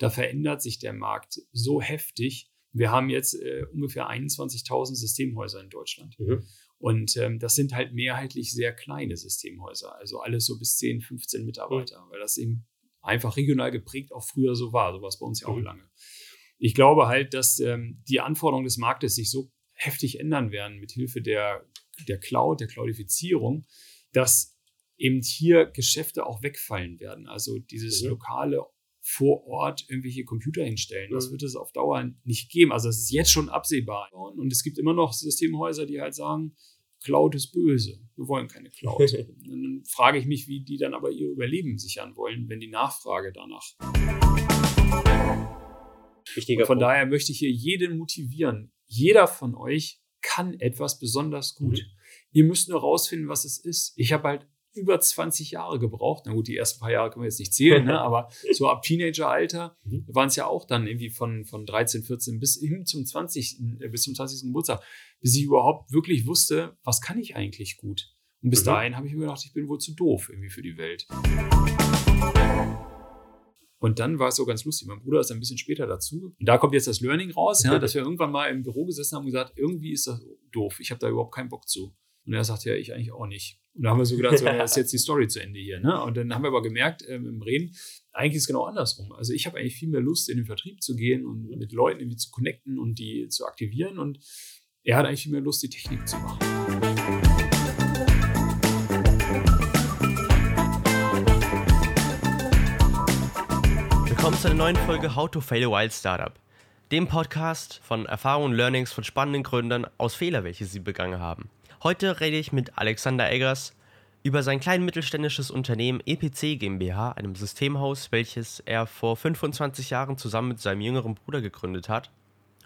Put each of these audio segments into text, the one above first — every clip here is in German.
da verändert sich der Markt so heftig. Wir haben jetzt äh, ungefähr 21.000 Systemhäuser in Deutschland. Mhm. Und ähm, das sind halt mehrheitlich sehr kleine Systemhäuser, also alles so bis 10, 15 Mitarbeiter, mhm. weil das eben einfach regional geprägt auch früher so war. So war es bei uns ja auch mhm. lange. Ich glaube halt, dass ähm, die Anforderungen des Marktes sich so heftig ändern werden mit Hilfe der, der Cloud, der Cloudifizierung, dass eben hier Geschäfte auch wegfallen werden. Also dieses mhm. lokale vor Ort irgendwelche Computer hinstellen. Das mhm. wird es auf Dauer nicht geben. Also das ist jetzt schon absehbar. Und es gibt immer noch Systemhäuser, die halt sagen, Cloud ist böse. Wir wollen keine Cloud. dann frage ich mich, wie die dann aber ihr Überleben sichern wollen, wenn die Nachfrage danach. Wichtiger von Punkt. daher möchte ich hier jeden motivieren. Jeder von euch kann etwas besonders gut. Mhm. Ihr müsst nur rausfinden, was es ist. Ich habe halt über 20 Jahre gebraucht. Na gut, die ersten paar Jahre können wir jetzt nicht zählen, ne? aber so ab Teenageralter mhm. waren es ja auch dann irgendwie von, von 13, 14 bis hin zum 20. Äh, bis zum 20. Geburtstag, bis ich überhaupt wirklich wusste, was kann ich eigentlich gut. Und bis mhm. dahin habe ich mir gedacht, ich bin wohl zu doof irgendwie für die Welt. Und dann war es so ganz lustig. Mein Bruder ist ein bisschen später dazu. Und da kommt jetzt das Learning raus, ja, dass wir irgendwann mal im Büro gesessen haben und gesagt, irgendwie ist das doof. Ich habe da überhaupt keinen Bock zu. Und er sagt, ja, ich eigentlich auch nicht. Und da haben wir so gedacht, so, das ist jetzt die Story zu Ende hier. Ne? Und dann haben wir aber gemerkt ähm, im Reden, eigentlich ist es genau andersrum. Also ich habe eigentlich viel mehr Lust, in den Vertrieb zu gehen und mit Leuten irgendwie zu connecten und die zu aktivieren. Und er hat eigentlich viel mehr Lust, die Technik zu machen. Willkommen zu einer neuen Folge How to Fail a Wild Startup, dem Podcast von Erfahrungen und Learnings von spannenden Gründern aus Fehler, welche sie begangen haben. Heute rede ich mit Alexander Eggers über sein klein mittelständisches Unternehmen EPC GmbH, einem Systemhaus, welches er vor 25 Jahren zusammen mit seinem jüngeren Bruder gegründet hat.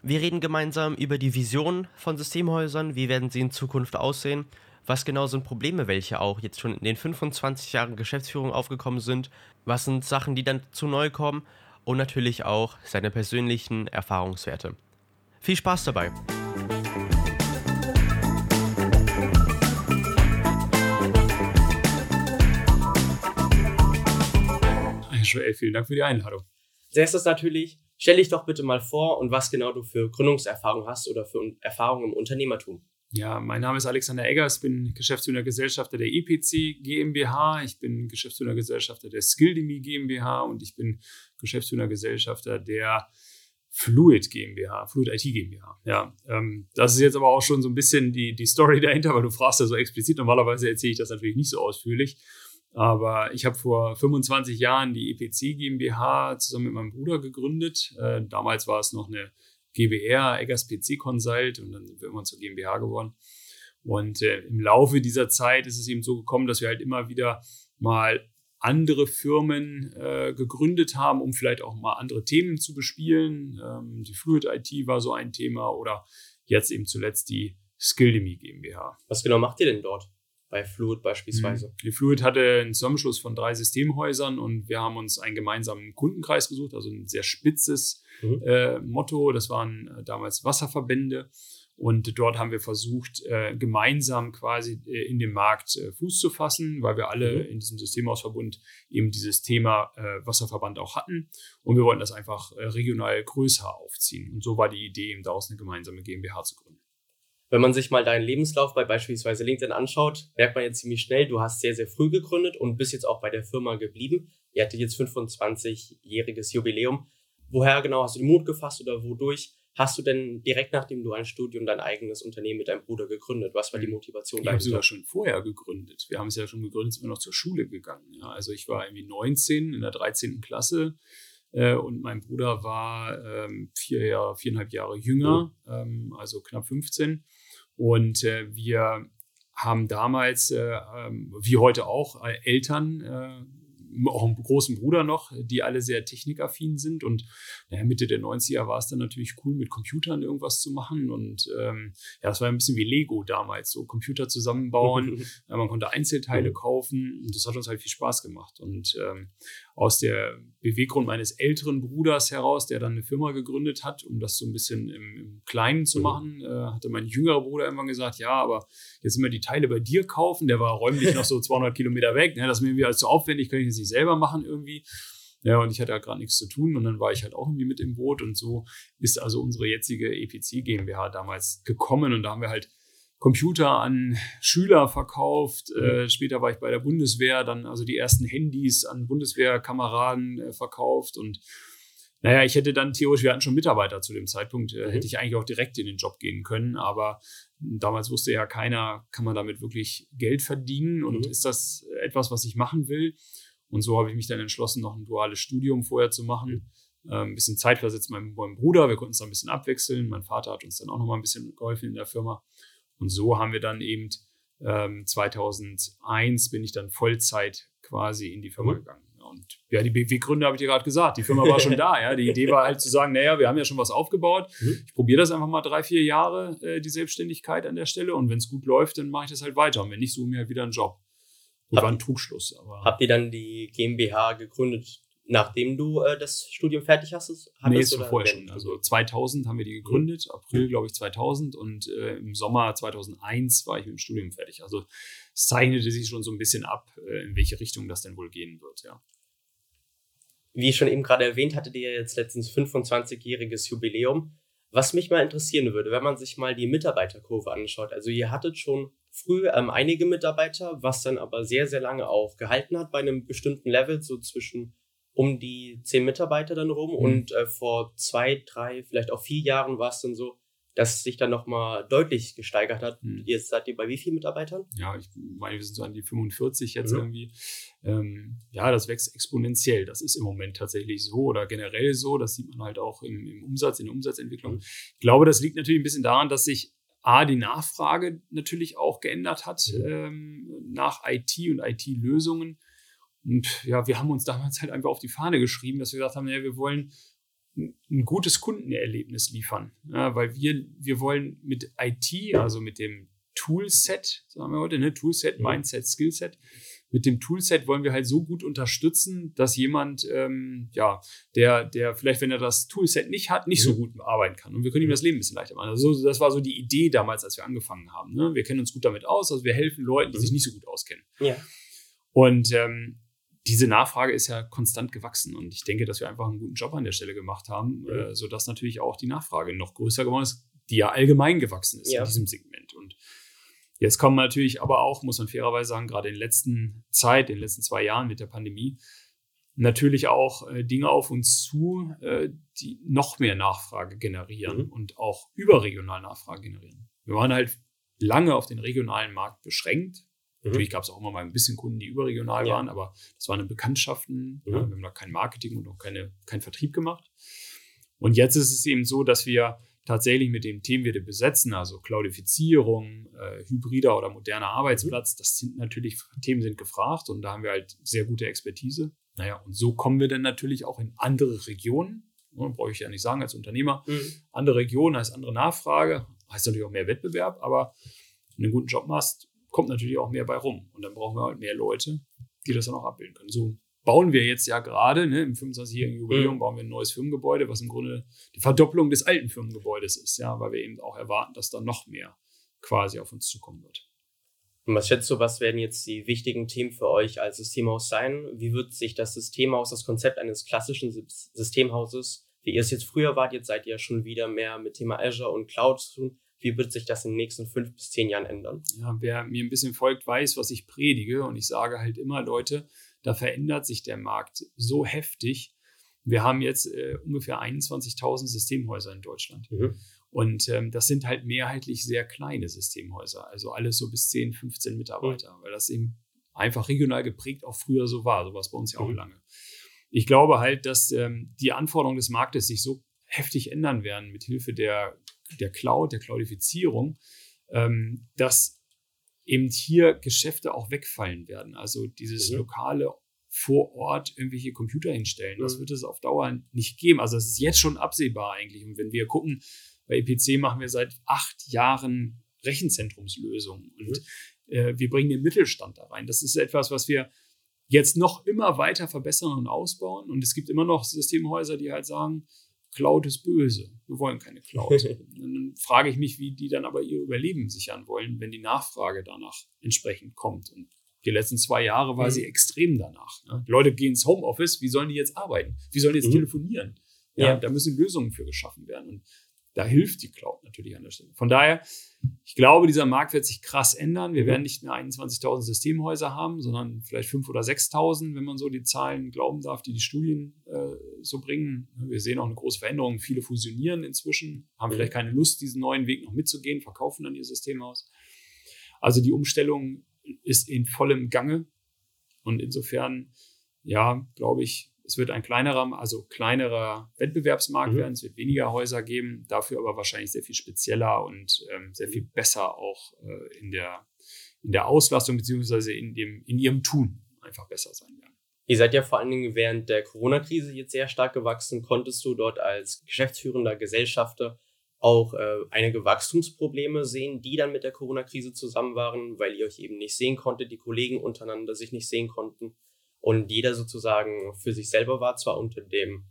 Wir reden gemeinsam über die Vision von Systemhäusern, wie werden sie in Zukunft aussehen, was genau sind Probleme, welche auch jetzt schon in den 25 Jahren Geschäftsführung aufgekommen sind, was sind Sachen, die dann zu neu kommen und natürlich auch seine persönlichen Erfahrungswerte. Viel Spaß dabei! Joel, vielen Dank für die Einladung. Als erstes natürlich, stell dich doch bitte mal vor und was genau du für Gründungserfahrung hast oder für Erfahrungen im Unternehmertum. Ja, mein Name ist Alexander Eggers, bin Geschäftsführer Gesellschafter der EPC GmbH, ich bin Geschäftsführer Gesellschafter der Skilldemy GmbH und ich bin Geschäftsführer Gesellschafter der Fluid GmbH, Fluid IT GmbH. Ja, ähm, das ist jetzt aber auch schon so ein bisschen die, die Story dahinter, weil du fragst ja so explizit. Normalerweise erzähle ich das natürlich nicht so ausführlich. Aber ich habe vor 25 Jahren die EPC GmbH zusammen mit meinem Bruder gegründet. Äh, damals war es noch eine GBR, Eggers PC Consult, und dann sind wir immer zur GmbH geworden. Und äh, im Laufe dieser Zeit ist es eben so gekommen, dass wir halt immer wieder mal andere Firmen äh, gegründet haben, um vielleicht auch mal andere Themen zu bespielen. Ähm, die Fluid IT war so ein Thema oder jetzt eben zuletzt die Skilldemy GmbH. Was genau macht ihr denn dort? Bei Fluid beispielsweise. Mhm. Die Fluid hatte einen Zusammenschluss von drei Systemhäusern und wir haben uns einen gemeinsamen Kundenkreis gesucht, also ein sehr spitzes mhm. äh, Motto. Das waren äh, damals Wasserverbände. Und dort haben wir versucht, äh, gemeinsam quasi äh, in dem Markt äh, Fuß zu fassen, weil wir alle mhm. in diesem Systemhausverbund eben dieses Thema Wasserverband auch hatten. Und wir wollten das einfach regional größer aufziehen. Und so war die Idee, eben daraus eine gemeinsame GmbH zu gründen. Wenn man sich mal deinen Lebenslauf bei beispielsweise LinkedIn anschaut, merkt man jetzt ziemlich schnell, du hast sehr, sehr früh gegründet und bist jetzt auch bei der Firma geblieben. Ihr hattet jetzt 25-jähriges Jubiläum. Woher genau hast du den Mut gefasst oder wodurch hast du denn direkt nach dem dualen Studium dein eigenes Unternehmen mit deinem Bruder gegründet? Was war die Motivation Ich habe sogar schon vorher gegründet. Wir haben es ja schon gegründet, sind wir noch zur Schule gegangen. Ja, also ich war irgendwie 19 in der 13. Klasse äh, und mein Bruder war ähm, vier Jahre, viereinhalb Jahre jünger, mhm. ähm, also knapp 15. Und äh, wir haben damals, äh, ähm, wie heute auch, äh, Eltern, äh, auch einen großen Bruder noch, die alle sehr technikaffin sind. Und naja, Mitte der 90er war es dann natürlich cool, mit Computern irgendwas zu machen. Und ähm, ja, das war ein bisschen wie Lego damals, so Computer zusammenbauen. man konnte Einzelteile mhm. kaufen. Und das hat uns halt viel Spaß gemacht. Und ähm, aus der Beweggrund meines älteren Bruders heraus, der dann eine Firma gegründet hat, um das so ein bisschen im, im Kleinen zu mhm. machen, äh, hatte mein jüngerer Bruder irgendwann gesagt, ja, aber jetzt immer die Teile bei dir kaufen. Der war räumlich noch so 200 Kilometer weg. Ne? Das ist mir irgendwie alles zu aufwendig, kann ich das nicht selber machen irgendwie. Ja, und ich hatte halt gerade nichts zu tun und dann war ich halt auch irgendwie mit im Boot und so ist also unsere jetzige EPC GmbH damals gekommen und da haben wir halt Computer an Schüler verkauft. Mhm. Äh, später war ich bei der Bundeswehr, dann also die ersten Handys an Bundeswehrkameraden äh, verkauft und naja, ich hätte dann theoretisch, wir hatten schon Mitarbeiter zu dem Zeitpunkt, äh, mhm. hätte ich eigentlich auch direkt in den Job gehen können, aber damals wusste ja keiner, kann man damit wirklich Geld verdienen und mhm. ist das etwas, was ich machen will? Und so habe ich mich dann entschlossen, noch ein duales Studium vorher zu machen. Mhm. Ähm, ein bisschen Zeit versetzt mit meinem Bruder. Wir konnten uns da ein bisschen abwechseln. Mein Vater hat uns dann auch noch mal ein bisschen geholfen in der Firma. Und so haben wir dann eben ähm, 2001 bin ich dann Vollzeit quasi in die Firma mhm. gegangen. Und ja, die Beweggründe habe ich dir gerade gesagt. Die Firma war schon da. Ja, die Idee war halt zu sagen, naja, wir haben ja schon was aufgebaut. Mhm. Ich probiere das einfach mal drei, vier Jahre äh, die Selbstständigkeit an der Stelle. Und wenn es gut läuft, dann mache ich das halt weiter. Und wenn nicht, suche mir halt wieder einen Job. Das war ein Trugschluss. Aber habt ihr dann die GmbH gegründet, nachdem du äh, das Studium fertig hast? Hattest, nee, ist vorher schon. Also 2000 haben wir die gegründet, mhm. April, glaube ich, 2000 und äh, im Sommer 2001 war ich mit dem Studium fertig. Also es zeichnete sich schon so ein bisschen ab, äh, in welche Richtung das denn wohl gehen wird, ja. Wie ich schon eben gerade erwähnt, hattet ihr jetzt letztens 25-jähriges Jubiläum. Was mich mal interessieren würde, wenn man sich mal die Mitarbeiterkurve anschaut. Also ihr hattet schon früh ähm, einige Mitarbeiter, was dann aber sehr, sehr lange auch gehalten hat bei einem bestimmten Level, so zwischen um die zehn Mitarbeiter dann rum. Mhm. Und äh, vor zwei, drei, vielleicht auch vier Jahren war es dann so, dass es sich dann nochmal deutlich gesteigert hat. Mhm. Jetzt seid ihr bei wie vielen Mitarbeitern? Ja, ich meine, wir sind so an die 45 jetzt mhm. irgendwie. Ähm, ja, das wächst exponentiell. Das ist im Moment tatsächlich so oder generell so. Das sieht man halt auch im, im Umsatz, in der Umsatzentwicklung. Mhm. Ich glaube, das liegt natürlich ein bisschen daran, dass sich A, die Nachfrage natürlich auch geändert hat mhm. ähm, nach IT und IT-Lösungen. Und ja, wir haben uns damals halt einfach auf die Fahne geschrieben, dass wir gesagt haben, ja, wir wollen ein gutes Kundenerlebnis liefern. Ja, weil wir, wir wollen mit IT, also mit dem Toolset, sagen wir heute, ne, Toolset, mhm. Mindset, Skillset, mit dem Toolset wollen wir halt so gut unterstützen, dass jemand, ähm, ja, der, der vielleicht, wenn er das Toolset nicht hat, nicht so mhm. gut arbeiten kann. Und wir können ihm das Leben ein bisschen leichter machen. Also das war so die Idee damals, als wir angefangen haben. Ne? Wir kennen uns gut damit aus, also wir helfen Leuten, die sich mhm. nicht so gut auskennen. Ja. Und ähm, diese Nachfrage ist ja konstant gewachsen und ich denke, dass wir einfach einen guten Job an der Stelle gemacht haben, mhm. äh, sodass natürlich auch die Nachfrage noch größer geworden ist, die ja allgemein gewachsen ist ja. in diesem Segment. Und Jetzt kommen natürlich aber auch, muss man fairerweise sagen, gerade in der letzten Zeit, in den letzten zwei Jahren mit der Pandemie, natürlich auch äh, Dinge auf uns zu, äh, die noch mehr Nachfrage generieren mhm. und auch überregional Nachfrage generieren. Wir waren halt lange auf den regionalen Markt beschränkt. Mhm. Natürlich gab es auch immer mal ein bisschen Kunden, die überregional ja. waren, aber das waren Bekanntschaften. Mhm. Ja, wir haben da kein Marketing und auch keine, keinen Vertrieb gemacht. Und jetzt ist es eben so, dass wir tatsächlich mit den Themen wir besetzen, also Cloudifizierung, äh, hybrider oder moderner Arbeitsplatz, das sind natürlich Themen sind gefragt und da haben wir halt sehr gute Expertise. Naja, und so kommen wir dann natürlich auch in andere Regionen. Ne, brauche ich ja nicht sagen als Unternehmer. Mhm. Andere Regionen heißt andere Nachfrage, heißt natürlich auch mehr Wettbewerb, aber wenn du einen guten Job machst, kommt natürlich auch mehr bei rum. Und dann brauchen wir halt mehr Leute, die das dann auch abbilden können. So bauen wir jetzt ja gerade, ne, im 25-jährigen Jubiläum mhm. bauen wir ein neues Firmengebäude, was im Grunde die Verdopplung des alten Firmengebäudes ist, ja, weil wir eben auch erwarten, dass da noch mehr quasi auf uns zukommen wird. Und was schätzt du, was werden jetzt die wichtigen Themen für euch als Systemhaus sein? Wie wird sich das Systemhaus, das Konzept eines klassischen Systemhauses, wie ihr es jetzt früher wart, jetzt seid ihr schon wieder mehr mit Thema Azure und Cloud zu tun, wie wird sich das in den nächsten fünf bis zehn Jahren ändern? Ja, wer mir ein bisschen folgt, weiß, was ich predige. Und ich sage halt immer, Leute, da verändert sich der Markt so heftig. Wir haben jetzt äh, ungefähr 21.000 Systemhäuser in Deutschland. Mhm. Und ähm, das sind halt mehrheitlich sehr kleine Systemhäuser, also alles so bis 10, 15 Mitarbeiter, mhm. weil das eben einfach regional geprägt auch früher so war. So war es bei uns ja auch mhm. lange. Ich glaube halt, dass ähm, die Anforderungen des Marktes sich so heftig ändern werden mit Hilfe der, der Cloud, der Cloudifizierung, ähm, dass eben hier Geschäfte auch wegfallen werden. Also dieses mhm. lokale vor Ort irgendwelche Computer hinstellen. Das mhm. wird es auf Dauer nicht geben. Also das ist jetzt schon absehbar eigentlich. Und wenn wir gucken, bei EPC machen wir seit acht Jahren Rechenzentrumslösungen und mhm. äh, wir bringen den Mittelstand da rein. Das ist etwas, was wir jetzt noch immer weiter verbessern und ausbauen. Und es gibt immer noch Systemhäuser, die halt sagen, Cloud ist böse. Wir wollen keine Cloud. dann frage ich mich, wie die dann aber ihr Überleben sichern wollen, wenn die Nachfrage danach entsprechend kommt. Und Die letzten zwei Jahre war Mhm. sie extrem danach. Ne? Leute gehen ins Homeoffice, wie sollen die jetzt arbeiten? Wie sollen die jetzt Mhm. telefonieren? Ja, Ja. da müssen Lösungen für geschaffen werden. Und da hilft die Cloud natürlich an der Stelle. Von daher, ich glaube, dieser Markt wird sich krass ändern. Wir werden nicht mehr 21.000 Systemhäuser haben, sondern vielleicht 5.000 oder 6.000, wenn man so die Zahlen glauben darf, die die Studien äh, so bringen. Wir sehen auch eine große Veränderung. Viele fusionieren inzwischen, haben Mhm. vielleicht keine Lust, diesen neuen Weg noch mitzugehen, verkaufen dann ihr Systemhaus. Also die Umstellung ist in vollem Gange. Und insofern, ja, glaube ich, es wird ein kleinerer, also kleinerer Wettbewerbsmarkt Mhm. werden. Es wird weniger Häuser geben, dafür aber wahrscheinlich sehr viel spezieller und ähm, sehr viel besser auch äh, in, der, in der Auslastung beziehungsweise in, dem, in ihrem Tun einfach besser sein werden. Ihr seid ja vor allen Dingen während der Corona-Krise jetzt sehr stark gewachsen. Konntest du dort als geschäftsführender Gesellschafter auch äh, einige Wachstumsprobleme sehen, die dann mit der Corona-Krise zusammen waren, weil ihr euch eben nicht sehen konntet, die Kollegen untereinander sich nicht sehen konnten und jeder sozusagen für sich selber war, zwar unter dem,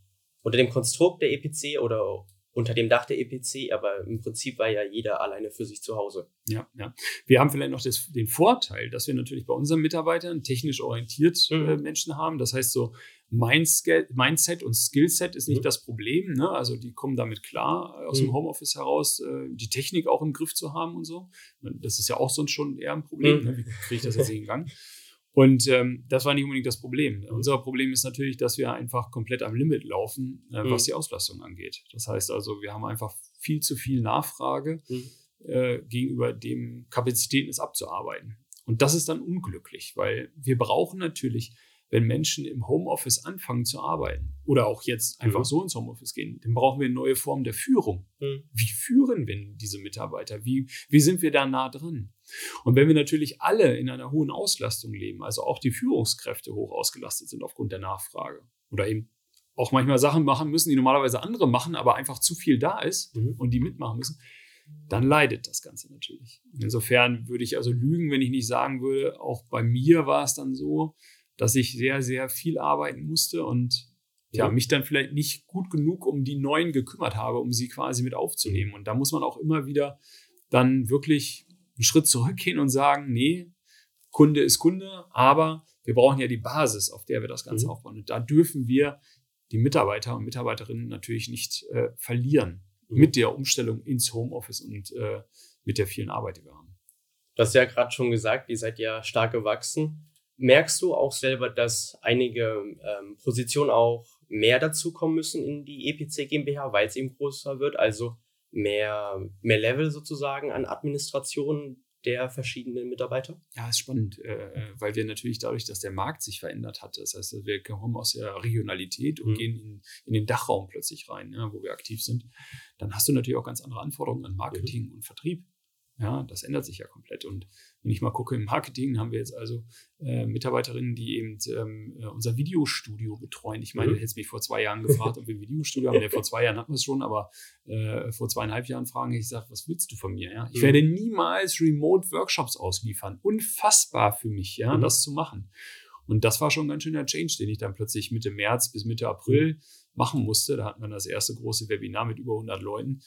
unter dem Konstrukt der EPC oder unter dem Dach der EPC, aber im Prinzip war ja jeder alleine für sich zu Hause. Ja, ja. Wir haben vielleicht noch das, den Vorteil, dass wir natürlich bei unseren Mitarbeitern technisch orientiert Mhm. äh, Menschen haben. Das heißt, so Mindset und Skillset ist nicht Mhm. das Problem. Ne? Also die kommen damit klar, äh, aus Mhm. dem Homeoffice heraus äh, die Technik auch im Griff zu haben und so. Das ist ja auch sonst schon eher ein Problem. Mhm. Ne? Wie kriege ich das jetzt in Gang? Und ähm, das war nicht unbedingt das Problem. Unser Problem ist natürlich, dass wir einfach komplett am Limit laufen, äh, was Mhm. die Auslastung angeht. Das heißt also, wir haben einfach viel zu viel Nachfrage Mhm. äh, gegenüber dem Kapazitäten es abzuarbeiten. Und das ist dann unglücklich, weil wir brauchen natürlich, wenn Menschen im Homeoffice anfangen zu arbeiten oder auch jetzt einfach Mhm. so ins Homeoffice gehen, dann brauchen wir eine neue Form der Führung. Mhm. Wie führen wir diese Mitarbeiter? Wie, wie sind wir da nah dran? Und wenn wir natürlich alle in einer hohen Auslastung leben, also auch die Führungskräfte hoch ausgelastet sind aufgrund der Nachfrage oder eben auch manchmal Sachen machen müssen, die normalerweise andere machen, aber einfach zu viel da ist Mhm. und die mitmachen müssen, dann leidet das Ganze natürlich. Insofern würde ich also lügen, wenn ich nicht sagen würde, auch bei mir war es dann so, dass ich sehr, sehr viel arbeiten musste und ja, Mhm. mich dann vielleicht nicht gut genug um die Neuen gekümmert habe, um sie quasi mit aufzunehmen. Und da muss man auch immer wieder dann wirklich einen Schritt zurückgehen und sagen, nee, Kunde ist Kunde, aber wir brauchen ja die Basis, auf der wir das Ganze Mhm. aufbauen. Und da dürfen wir die Mitarbeiter und Mitarbeiterinnen natürlich nicht äh, verlieren Mhm. mit der Umstellung ins Homeoffice und äh, mit der vielen Arbeit, die wir haben. Du hast ja gerade schon gesagt, ihr seid ja stark gewachsen. Merkst du auch selber, dass einige ähm, Positionen auch mehr dazukommen müssen in die EPC GmbH, weil es eben größer wird? Also mehr, mehr Level sozusagen an Administration der verschiedenen Mitarbeiter? Ja, ist spannend, äh, weil wir natürlich dadurch, dass der Markt sich verändert hat, das heißt, wir kommen aus der Regionalität und Mhm. gehen in, in den Dachraum plötzlich rein, ja, wo wir aktiv sind, dann hast du natürlich auch ganz andere Anforderungen an Marketing und Vertrieb. Ja, das ändert sich ja komplett. Und wenn ich mal gucke, im Marketing haben wir jetzt also äh, Mitarbeiterinnen, die eben ähm, äh, unser Videostudio betreuen. Ich meine, Mhm. du hättest mich vor zwei Jahren gefragt, ob wir ein Videostudio haben. Ja, vor zwei Jahren hatten wir es schon, aber äh, vor zweieinhalb Jahren fragen ich, sage, was willst du von mir? Ja? Ich Mhm. werde niemals Remote-Workshops ausliefern. Unfassbar für mich, ja, Mhm. das zu machen. Und das war schon ein ganz schöner Change, den ich dann plötzlich Mitte März bis Mitte April machen musste. Da hatten wir das erste große Webinar mit über 100 Leuten,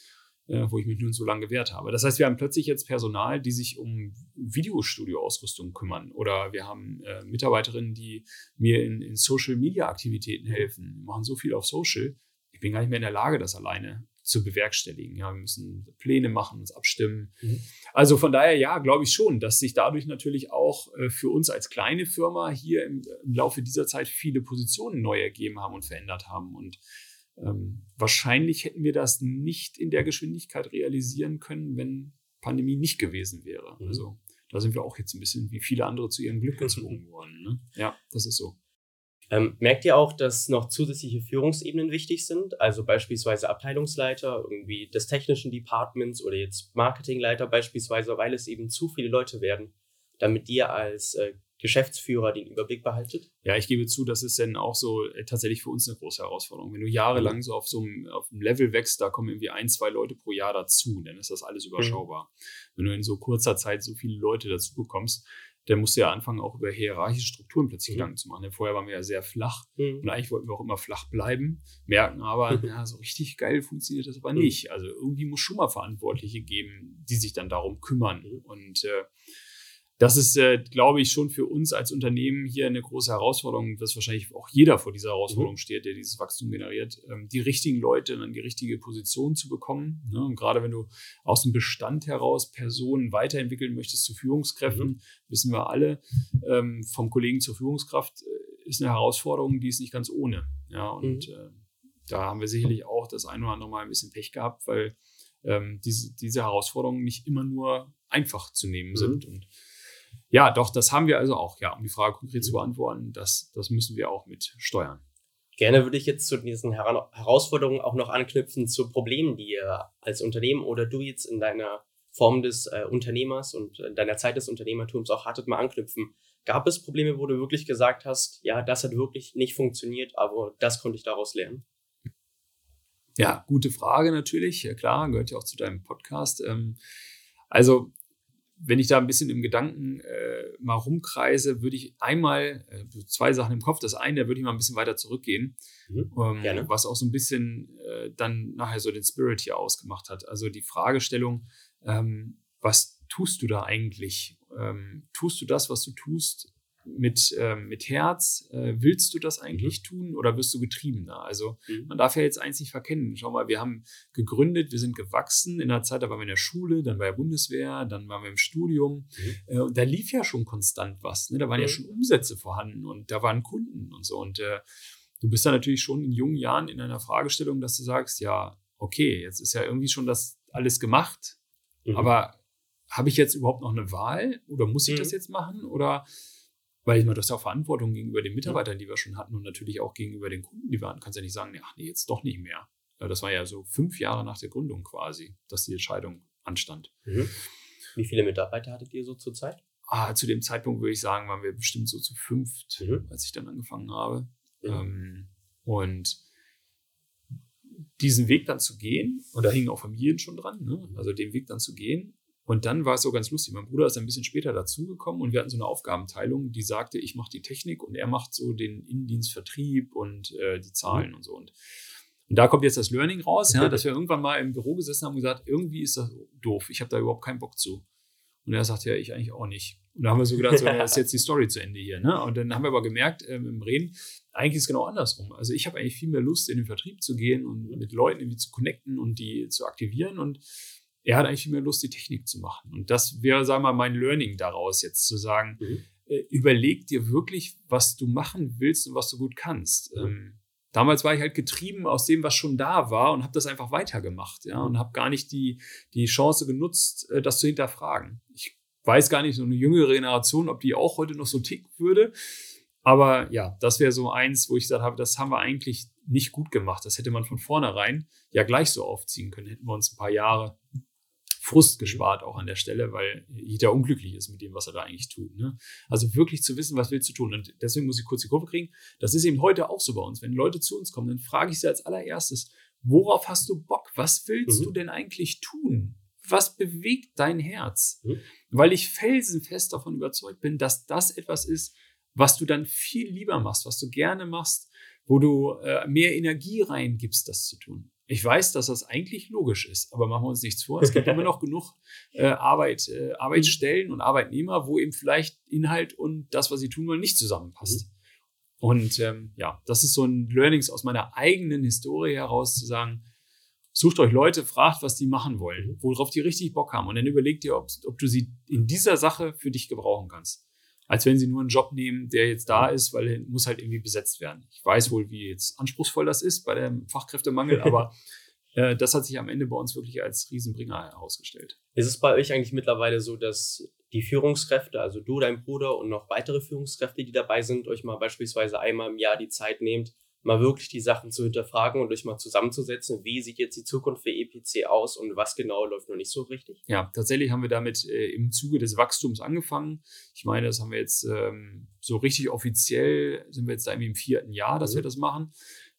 wo ich mich nun so lange gewehrt habe. Das heißt, wir haben plötzlich jetzt Personal, die sich um Videostudio-Ausrüstung kümmern. Oder wir haben äh, Mitarbeiterinnen, die mir in, in Social-Media-Aktivitäten helfen. Wir machen so viel auf Social. Ich bin gar nicht mehr in der Lage, das alleine zu bewerkstelligen. Ja, wir müssen Pläne machen, uns abstimmen. Mhm. Also von daher, ja, glaube ich schon, dass sich dadurch natürlich auch äh, für uns als kleine Firma hier im, im Laufe dieser Zeit viele Positionen neu ergeben haben und verändert haben. Und ähm, wahrscheinlich hätten wir das nicht in der Geschwindigkeit realisieren können, wenn Pandemie nicht gewesen wäre. Mhm. Also da sind wir auch jetzt ein bisschen wie viele andere zu ihrem Glück gezwungen worden. Ne? Ja, das ist so. Ähm, merkt ihr auch, dass noch zusätzliche Führungsebenen wichtig sind? Also beispielsweise Abteilungsleiter irgendwie des technischen Departments oder jetzt Marketingleiter beispielsweise, weil es eben zu viele Leute werden, damit ihr als äh, Geschäftsführer den Überblick behaltet? Ja, ich gebe zu, das ist dann auch so äh, tatsächlich für uns eine große Herausforderung. Wenn du jahrelang so auf so einem, auf einem Level wächst, da kommen irgendwie ein, zwei Leute pro Jahr dazu, dann ist das alles überschaubar. Wenn du in so kurzer Zeit so viele Leute dazu bekommst, dann musst du ja anfangen, auch über hierarchische Strukturen plötzlich Mhm. Gedanken zu machen. Denn vorher waren wir ja sehr flach Mhm. und eigentlich wollten wir auch immer flach bleiben, merken aber, Mhm. ja, so richtig geil funktioniert das aber Mhm. nicht. Also irgendwie muss schon mal Verantwortliche geben, die sich dann darum kümmern. Mhm. Und äh, das ist, äh, glaube ich, schon für uns als Unternehmen hier eine große Herausforderung, dass wahrscheinlich auch jeder vor dieser Herausforderung mhm. steht, der dieses Wachstum generiert, ähm, die richtigen Leute in die richtige Position zu bekommen. Ne? Und gerade wenn du aus dem Bestand heraus Personen weiterentwickeln möchtest zu Führungskräften, mhm. wissen wir alle, ähm, vom Kollegen zur Führungskraft äh, ist eine Herausforderung, die ist nicht ganz ohne. Ja, und mhm. äh, da haben wir sicherlich auch das ein oder andere Mal ein bisschen Pech gehabt, weil ähm, diese, diese Herausforderungen nicht immer nur einfach zu nehmen mhm. sind. Und ja, doch, das haben wir also auch, ja, um die Frage konkret zu beantworten, das, das müssen wir auch mit steuern. Gerne würde ich jetzt zu diesen Her Herausforderungen auch noch anknüpfen zu Problemen, die ihr als Unternehmen oder du jetzt in deiner Form des äh, Unternehmers und in deiner Zeit des Unternehmertums auch hattet, mal anknüpfen. Gab es Probleme, wo du wirklich gesagt hast, ja, das hat wirklich nicht funktioniert, aber das konnte ich daraus lernen? Ja, gute Frage natürlich. Ja, klar, gehört ja auch zu deinem Podcast. Ähm, also wenn ich da ein bisschen im Gedanken äh, mal rumkreise, würde ich einmal äh, zwei Sachen im Kopf. Das eine, da würde ich mal ein bisschen weiter zurückgehen, mhm, ähm, was auch so ein bisschen äh, dann nachher so den Spirit hier ausgemacht hat. Also die Fragestellung, ähm, was tust du da eigentlich? Ähm, tust du das, was du tust, mit, äh, mit Herz, äh, willst du das eigentlich mhm. tun oder wirst du getriebener? Also mhm. man darf ja jetzt eins nicht verkennen. Schau mal, wir haben gegründet, wir sind gewachsen. In der Zeit, da waren wir in der Schule, dann bei der Bundeswehr, dann waren wir im Studium. Mhm. Äh, und da lief ja schon konstant was. Ne? Da waren ja mhm. schon Umsätze vorhanden und da waren Kunden und so. Und äh, du bist da natürlich schon in jungen Jahren in einer Fragestellung, dass du sagst, ja, okay, jetzt ist ja irgendwie schon das alles gemacht, mhm. aber habe ich jetzt überhaupt noch eine Wahl oder muss ich das mhm. jetzt machen oder weil ich meine, du hast ja auch Verantwortung gegenüber den Mitarbeitern, die wir schon hatten und natürlich auch gegenüber den Kunden, die wir hatten. Kannst ja nicht sagen, ach nee, jetzt doch nicht mehr. Das war ja so fünf Jahre nach der Gründung quasi, dass die Entscheidung anstand. Mhm. Wie viele Mitarbeiter hattet ihr so zur Zeit? Ah, zu dem Zeitpunkt würde ich sagen, waren wir bestimmt so zu fünft, mhm. als ich dann angefangen habe. Mhm. Ähm, und diesen Weg dann zu gehen, und da hingen auch Familien schon dran, ne? also den Weg dann zu gehen und dann war es so ganz lustig. Mein Bruder ist ein bisschen später dazugekommen und wir hatten so eine Aufgabenteilung, die sagte, ich mache die Technik und er macht so den Innendienstvertrieb und äh, die Zahlen mhm. und so. Und, und, da kommt jetzt das Learning raus, ja, dass wir irgendwann mal im Büro gesessen haben und gesagt, irgendwie ist das doof, ich habe da überhaupt keinen Bock zu. Und er sagt, ja, ich eigentlich auch nicht. Und da haben wir so gedacht, so, das ist jetzt die Story zu Ende hier. Ne? Und dann haben wir aber gemerkt ähm, im Reden, eigentlich ist es genau andersrum. Also ich habe eigentlich viel mehr Lust, in den Vertrieb zu gehen und mit Leuten irgendwie zu connecten und die zu aktivieren und er hat eigentlich viel mehr Lust, die Technik zu machen. Und das wäre, sagen wir mal, mein Learning daraus jetzt zu sagen, mhm. äh, überleg dir wirklich, was du machen willst und was du gut kannst. Mhm. Ähm, damals war ich halt getrieben aus dem, was schon da war und habe das einfach weitergemacht, ja, und habe gar nicht die, die Chance genutzt, äh, das zu hinterfragen. Ich weiß gar nicht, so eine jüngere Generation, ob die auch heute noch so ticken würde. Aber ja, das wäre so eins, wo ich gesagt habe, das haben wir eigentlich nicht gut gemacht. Das hätte man von vornherein ja gleich so aufziehen können. Hätten wir uns ein paar Jahre Frust gespart auch an der Stelle, weil jeder unglücklich ist mit dem, was er da eigentlich tut. Ne? Also wirklich zu wissen, was willst du tun. Und deswegen muss ich kurz die Kurve kriegen. Das ist eben heute auch so bei uns. Wenn Leute zu uns kommen, dann frage ich sie als allererstes, worauf hast du Bock? Was willst mhm. du denn eigentlich tun? Was bewegt dein Herz? Mhm. Weil ich felsenfest davon überzeugt bin, dass das etwas ist, was du dann viel lieber machst, was du gerne machst, wo du äh, mehr Energie reingibst, das zu tun. Ich weiß, dass das eigentlich logisch ist, aber machen wir uns nichts vor. Es gibt immer noch genug äh, Arbeit, äh, Arbeitsstellen und Arbeitnehmer, wo eben vielleicht Inhalt und das, was sie tun wollen, nicht zusammenpasst. Und ähm, ja, das ist so ein Learnings aus meiner eigenen Historie heraus zu sagen, sucht euch Leute, fragt, was die machen wollen, mhm. worauf die richtig Bock haben und dann überlegt ihr, ob, ob du sie in dieser Sache für dich gebrauchen kannst als wenn sie nur einen Job nehmen, der jetzt da ist, weil er muss halt irgendwie besetzt werden. Ich weiß wohl, wie jetzt anspruchsvoll das ist bei dem Fachkräftemangel, aber äh, das hat sich am Ende bei uns wirklich als Riesenbringer herausgestellt. Ist es bei euch eigentlich mittlerweile so, dass die Führungskräfte, also du, dein Bruder und noch weitere Führungskräfte, die dabei sind, euch mal beispielsweise einmal im Jahr die Zeit nehmt, mal wirklich die Sachen zu hinterfragen und euch mal zusammenzusetzen, wie sieht jetzt die Zukunft für EPC aus und was genau läuft noch nicht so richtig? Ja, tatsächlich haben wir damit äh, im Zuge des Wachstums angefangen. Ich meine, das haben wir jetzt ähm, so richtig offiziell, sind wir jetzt da irgendwie im vierten Jahr, dass mhm. wir das machen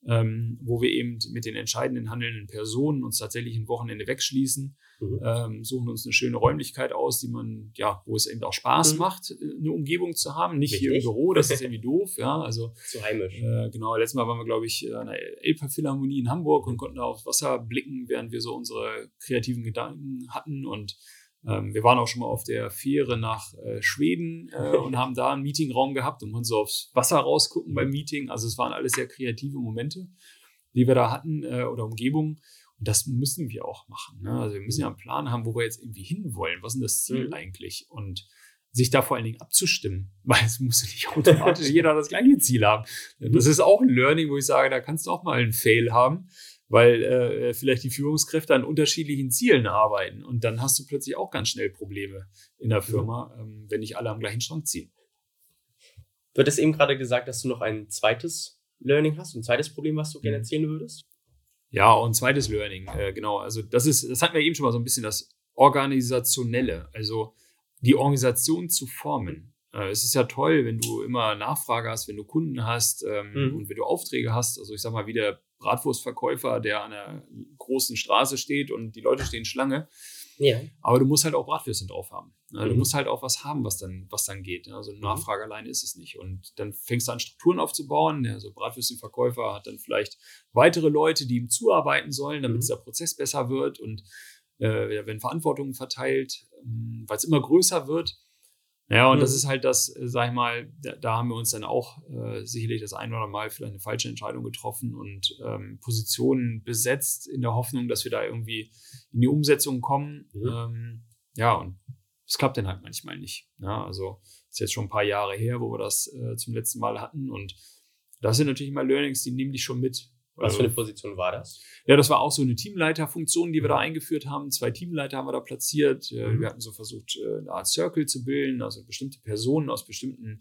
ähm, wo wir eben mit den entscheidenden handelnden Personen uns tatsächlich ein Wochenende wegschließen, mhm. ähm, suchen uns eine schöne Räumlichkeit aus, die man, ja, wo es eben auch Spaß mhm. macht, äh, eine Umgebung zu haben. Nicht Richtig. hier im Büro, das ist irgendwie doof, ja. Also zu heimisch. Äh, genau, letztes Mal waren wir, glaube ich, an der Elbphilharmonie in Hamburg und konnten da aufs Wasser blicken, während wir so unsere kreativen Gedanken hatten und Ähm, wir waren auch schon mal auf der Fähre nach äh, Schweden äh, und haben da einen Meetingraum gehabt und konnten so aufs Wasser rausgucken beim Meeting. Also es waren alles sehr kreative Momente, die wir da hatten äh, oder Umgebungen. Und das müssen wir auch machen. Ne? Also wir müssen ja einen Plan haben, wo wir jetzt irgendwie hinwollen. Was ist denn das Ziel mhm. eigentlich? Und sich da vor allen Dingen abzustimmen, weil es muss nicht automatisch jeder das gleiche Ziel haben. Das ist auch ein Learning, wo ich sage, da kannst du auch mal einen Fail haben, weil äh, vielleicht die Führungskräfte an unterschiedlichen Zielen arbeiten und dann hast du plötzlich auch ganz schnell Probleme in der Firma, ähm, wenn nicht alle am gleichen Strang ziehen. Du hattest eben gerade gesagt, dass du noch ein zweites Learning hast, ein zweites Problem, was du gerne mhm. erzählen würdest. Ja, und zweites Learning, äh, genau. Also das ist, das hatten wir eben schon mal so ein bisschen das Organisationelle. Also die Organisation zu formen. Äh, es ist ja toll, wenn du immer Nachfrage hast, wenn du Kunden hast ähm, mhm. und wenn du Aufträge hast. Also ich sag mal, wie der Bratwurstverkäufer, der an einer großen Straße steht und die Leute stehen Schlange. Ja. Aber du musst halt auch Bratwürstchen drauf haben. Ne? Du mhm. musst halt auch was haben, was dann, was dann geht. Ne? Also eine mhm. Nachfrage mhm. alleine ist es nicht. Und dann fängst du an, Strukturen aufzubauen. Also Bratwürstchenverkäufer hat dann vielleicht weitere Leute, die ihm zuarbeiten sollen, damit mhm. dieser Prozess besser wird. Und äh, werden Verantwortungen verteilt, ähm, weil es immer größer wird. Ja, und mhm. das ist halt das, äh, sag ich mal, da, da haben wir uns dann auch äh, sicherlich das ein oder Mal vielleicht eine falsche Entscheidung getroffen und ähm, Positionen besetzt in der Hoffnung, dass wir da irgendwie in die Umsetzung kommen. Mhm. Ähm, ja, und es klappt dann halt manchmal nicht. Ja, also ist jetzt schon ein paar Jahre her, wo wir das äh, zum letzten Mal hatten und das sind natürlich mal Learnings, die nehmen dich schon mit. Was für eine Position war das? Ja, das war auch so eine Teamleiterfunktion, die wir da mhm. eingeführt haben. Zwei Teamleiter haben wir da platziert. Äh, mhm. Wir hatten so versucht, äh, eine Art Circle zu bilden, also bestimmte Personen aus bestimmten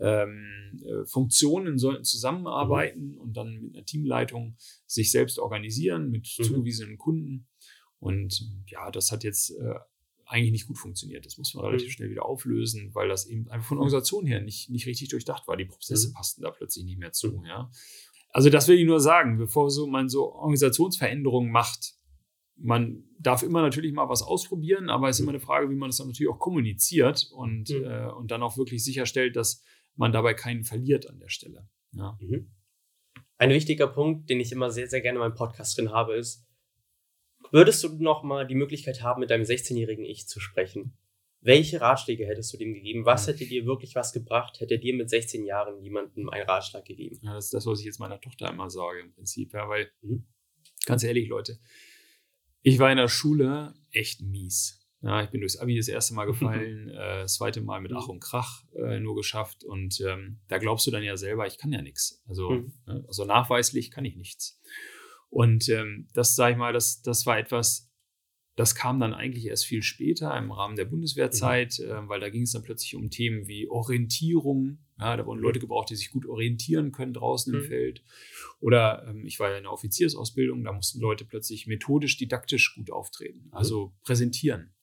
ähm, äh, Funktionen sollten zusammenarbeiten mhm. und dann mit einer Teamleitung sich selbst organisieren mit mhm. zugewiesenen Kunden. Und ja, das hat jetzt äh, eigentlich nicht gut funktioniert. Das muss man relativ mhm. schnell wieder auflösen, weil das eben einfach von Organisation her nicht, nicht richtig durchdacht war. Die Prozesse mhm. passten da plötzlich nicht mehr zu. Ja. Also das will ich nur sagen, bevor so man so Organisationsveränderungen macht, man darf immer natürlich mal was ausprobieren, aber es ist immer eine Frage, wie man das dann natürlich auch kommuniziert und, mhm. äh, und dann auch wirklich sicherstellt, dass man dabei keinen verliert an der Stelle. Ja. Mhm. Ein wichtiger Punkt, den ich immer sehr, sehr gerne in meinem Podcast drin habe, ist, würdest du noch mal die Möglichkeit haben, mit deinem 16-jährigen Ich zu sprechen? Welche Ratschläge hättest du dem gegeben? Was hätte dir wirklich was gebracht? Hätte dir mit 16 Jahren jemandem einen Ratschlag gegeben? Ja, das ist das, was ich jetzt meiner Tochter immer sage im Prinzip. Ja, weil, mhm. ganz ehrlich, Leute, ich war in der Schule echt mies. Ja, ich bin durchs Abi das erste Mal gefallen, äh, das zweite Mal mit Ach und Krach äh, nur geschafft. Und ähm, da glaubst du dann ja selber, ich kann ja nichts. Also, mhm. ne, also nachweislich kann ich nichts. Und ähm, das, sage ich mal, das, das war etwas, das kam dann eigentlich erst viel später im Rahmen der Bundeswehrzeit, mhm. äh, weil da ging es dann plötzlich um Themen wie Orientierung. Ja, da wurden Leute gebraucht, die sich gut orientieren können draußen mhm. im Feld. Oder ähm, ich war ja in der Offiziersausbildung, da mussten Leute plötzlich methodisch, didaktisch gut auftreten, mhm. also präsentieren.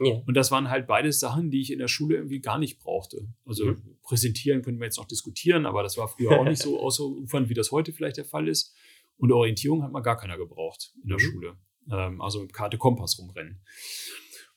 Ja. Und das waren halt beides Sachen, die ich in der Schule irgendwie gar nicht brauchte. Also mhm. präsentieren können wir jetzt noch diskutieren, aber das war früher auch nicht so ausufernd, wie das heute vielleicht der Fall ist. Und Orientierung hat man gar keiner gebraucht in der mhm. Schule ähm, also mit Karte Kompass rumrennen.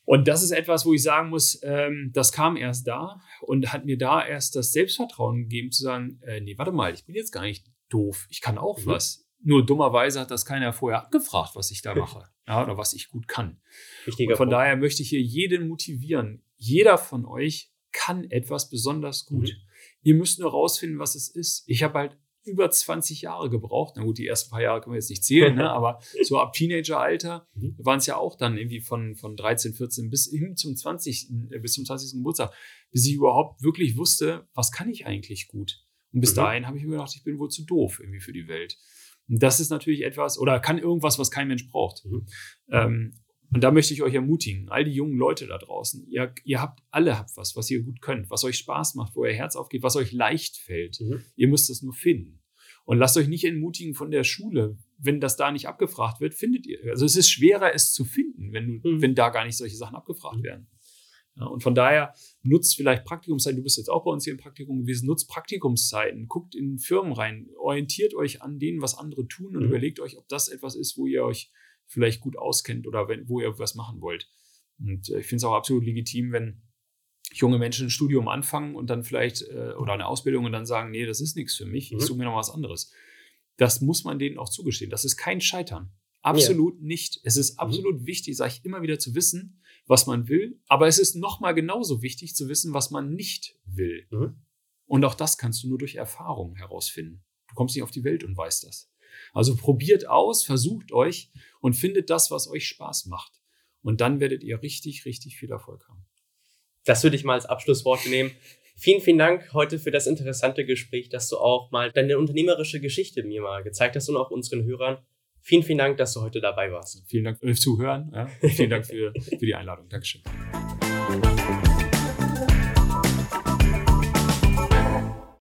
Und das ist etwas, wo ich sagen muss, ähm, das kam erst da und hat mir da erst das Selbstvertrauen gegeben, zu sagen, äh, nee, warte mal, ich bin jetzt gar nicht doof, ich kann auch mhm. was. Nur dummerweise hat das keiner vorher abgefragt, was ich da mache ja, oder was ich gut kann. und von Punkt. daher möchte ich hier jeden motivieren. Jeder von euch kann etwas besonders gut. Mhm. Ihr müsst nur rausfinden, was es ist. Ich habe halt über 20 Jahre gebraucht. Na gut, die ersten paar Jahre können wir jetzt nicht zählen, ne? aber so ab Teenageralter mhm. waren es ja auch dann irgendwie von, von 13, 14 bis hin zum 20. Äh, bis zum 20. Geburtstag, bis ich überhaupt wirklich wusste, was kann ich eigentlich gut. Und bis mhm. dahin habe ich mir gedacht, ich bin wohl zu doof irgendwie für die Welt. Und das ist natürlich etwas, oder kann irgendwas, was kein Mensch braucht. Mhm. Ähm, und da möchte ich euch ermutigen, all die jungen Leute da draußen, ihr, ihr habt alle habt was, was ihr gut könnt, was euch Spaß macht, wo euer Herz aufgeht, was euch leicht fällt. Mhm. Ihr müsst es nur finden. Und lasst euch nicht entmutigen von der Schule. Wenn das da nicht abgefragt wird, findet ihr. Also es ist schwerer, es zu finden, wenn, du, mhm. wenn da gar nicht solche Sachen abgefragt mhm. werden. Ja, und von daher nutzt vielleicht Praktikumszeiten. Du bist jetzt auch bei uns hier im Praktikum gewesen. Nutzt Praktikumszeiten. Guckt in Firmen rein. Orientiert euch an denen, was andere tun und mhm. überlegt euch, ob das etwas ist, wo ihr euch vielleicht gut auskennt oder wenn, wo ihr was machen wollt. Und äh, ich finde es auch absolut legitim, wenn junge Menschen ein Studium anfangen und dann vielleicht äh, oder eine Ausbildung und dann sagen, nee, das ist nichts für mich, ich mhm. suche mir noch was anderes. Das muss man denen auch zugestehen. Das ist kein Scheitern. Absolut ja. nicht. Es ist mhm. absolut mhm. wichtig, sage ich immer wieder zu wissen, was man will, aber es ist nochmal genauso wichtig zu wissen, was man nicht will. Mhm. Und auch das kannst du nur durch Erfahrung herausfinden. Du kommst nicht auf die Welt und weißt das. Also probiert aus, versucht euch und findet das, was euch Spaß macht. Und dann werdet ihr richtig, richtig viel Erfolg haben. Das würde ich mal als Abschlusswort nehmen. Vielen, vielen Dank heute für das interessante Gespräch, dass du auch mal deine unternehmerische Geschichte mir mal gezeigt hast und auch unseren Hörern. Vielen, vielen Dank, dass du heute dabei warst. Vielen Dank fürs Zuhören. Ja. Vielen Dank für, für die Einladung. Dankeschön.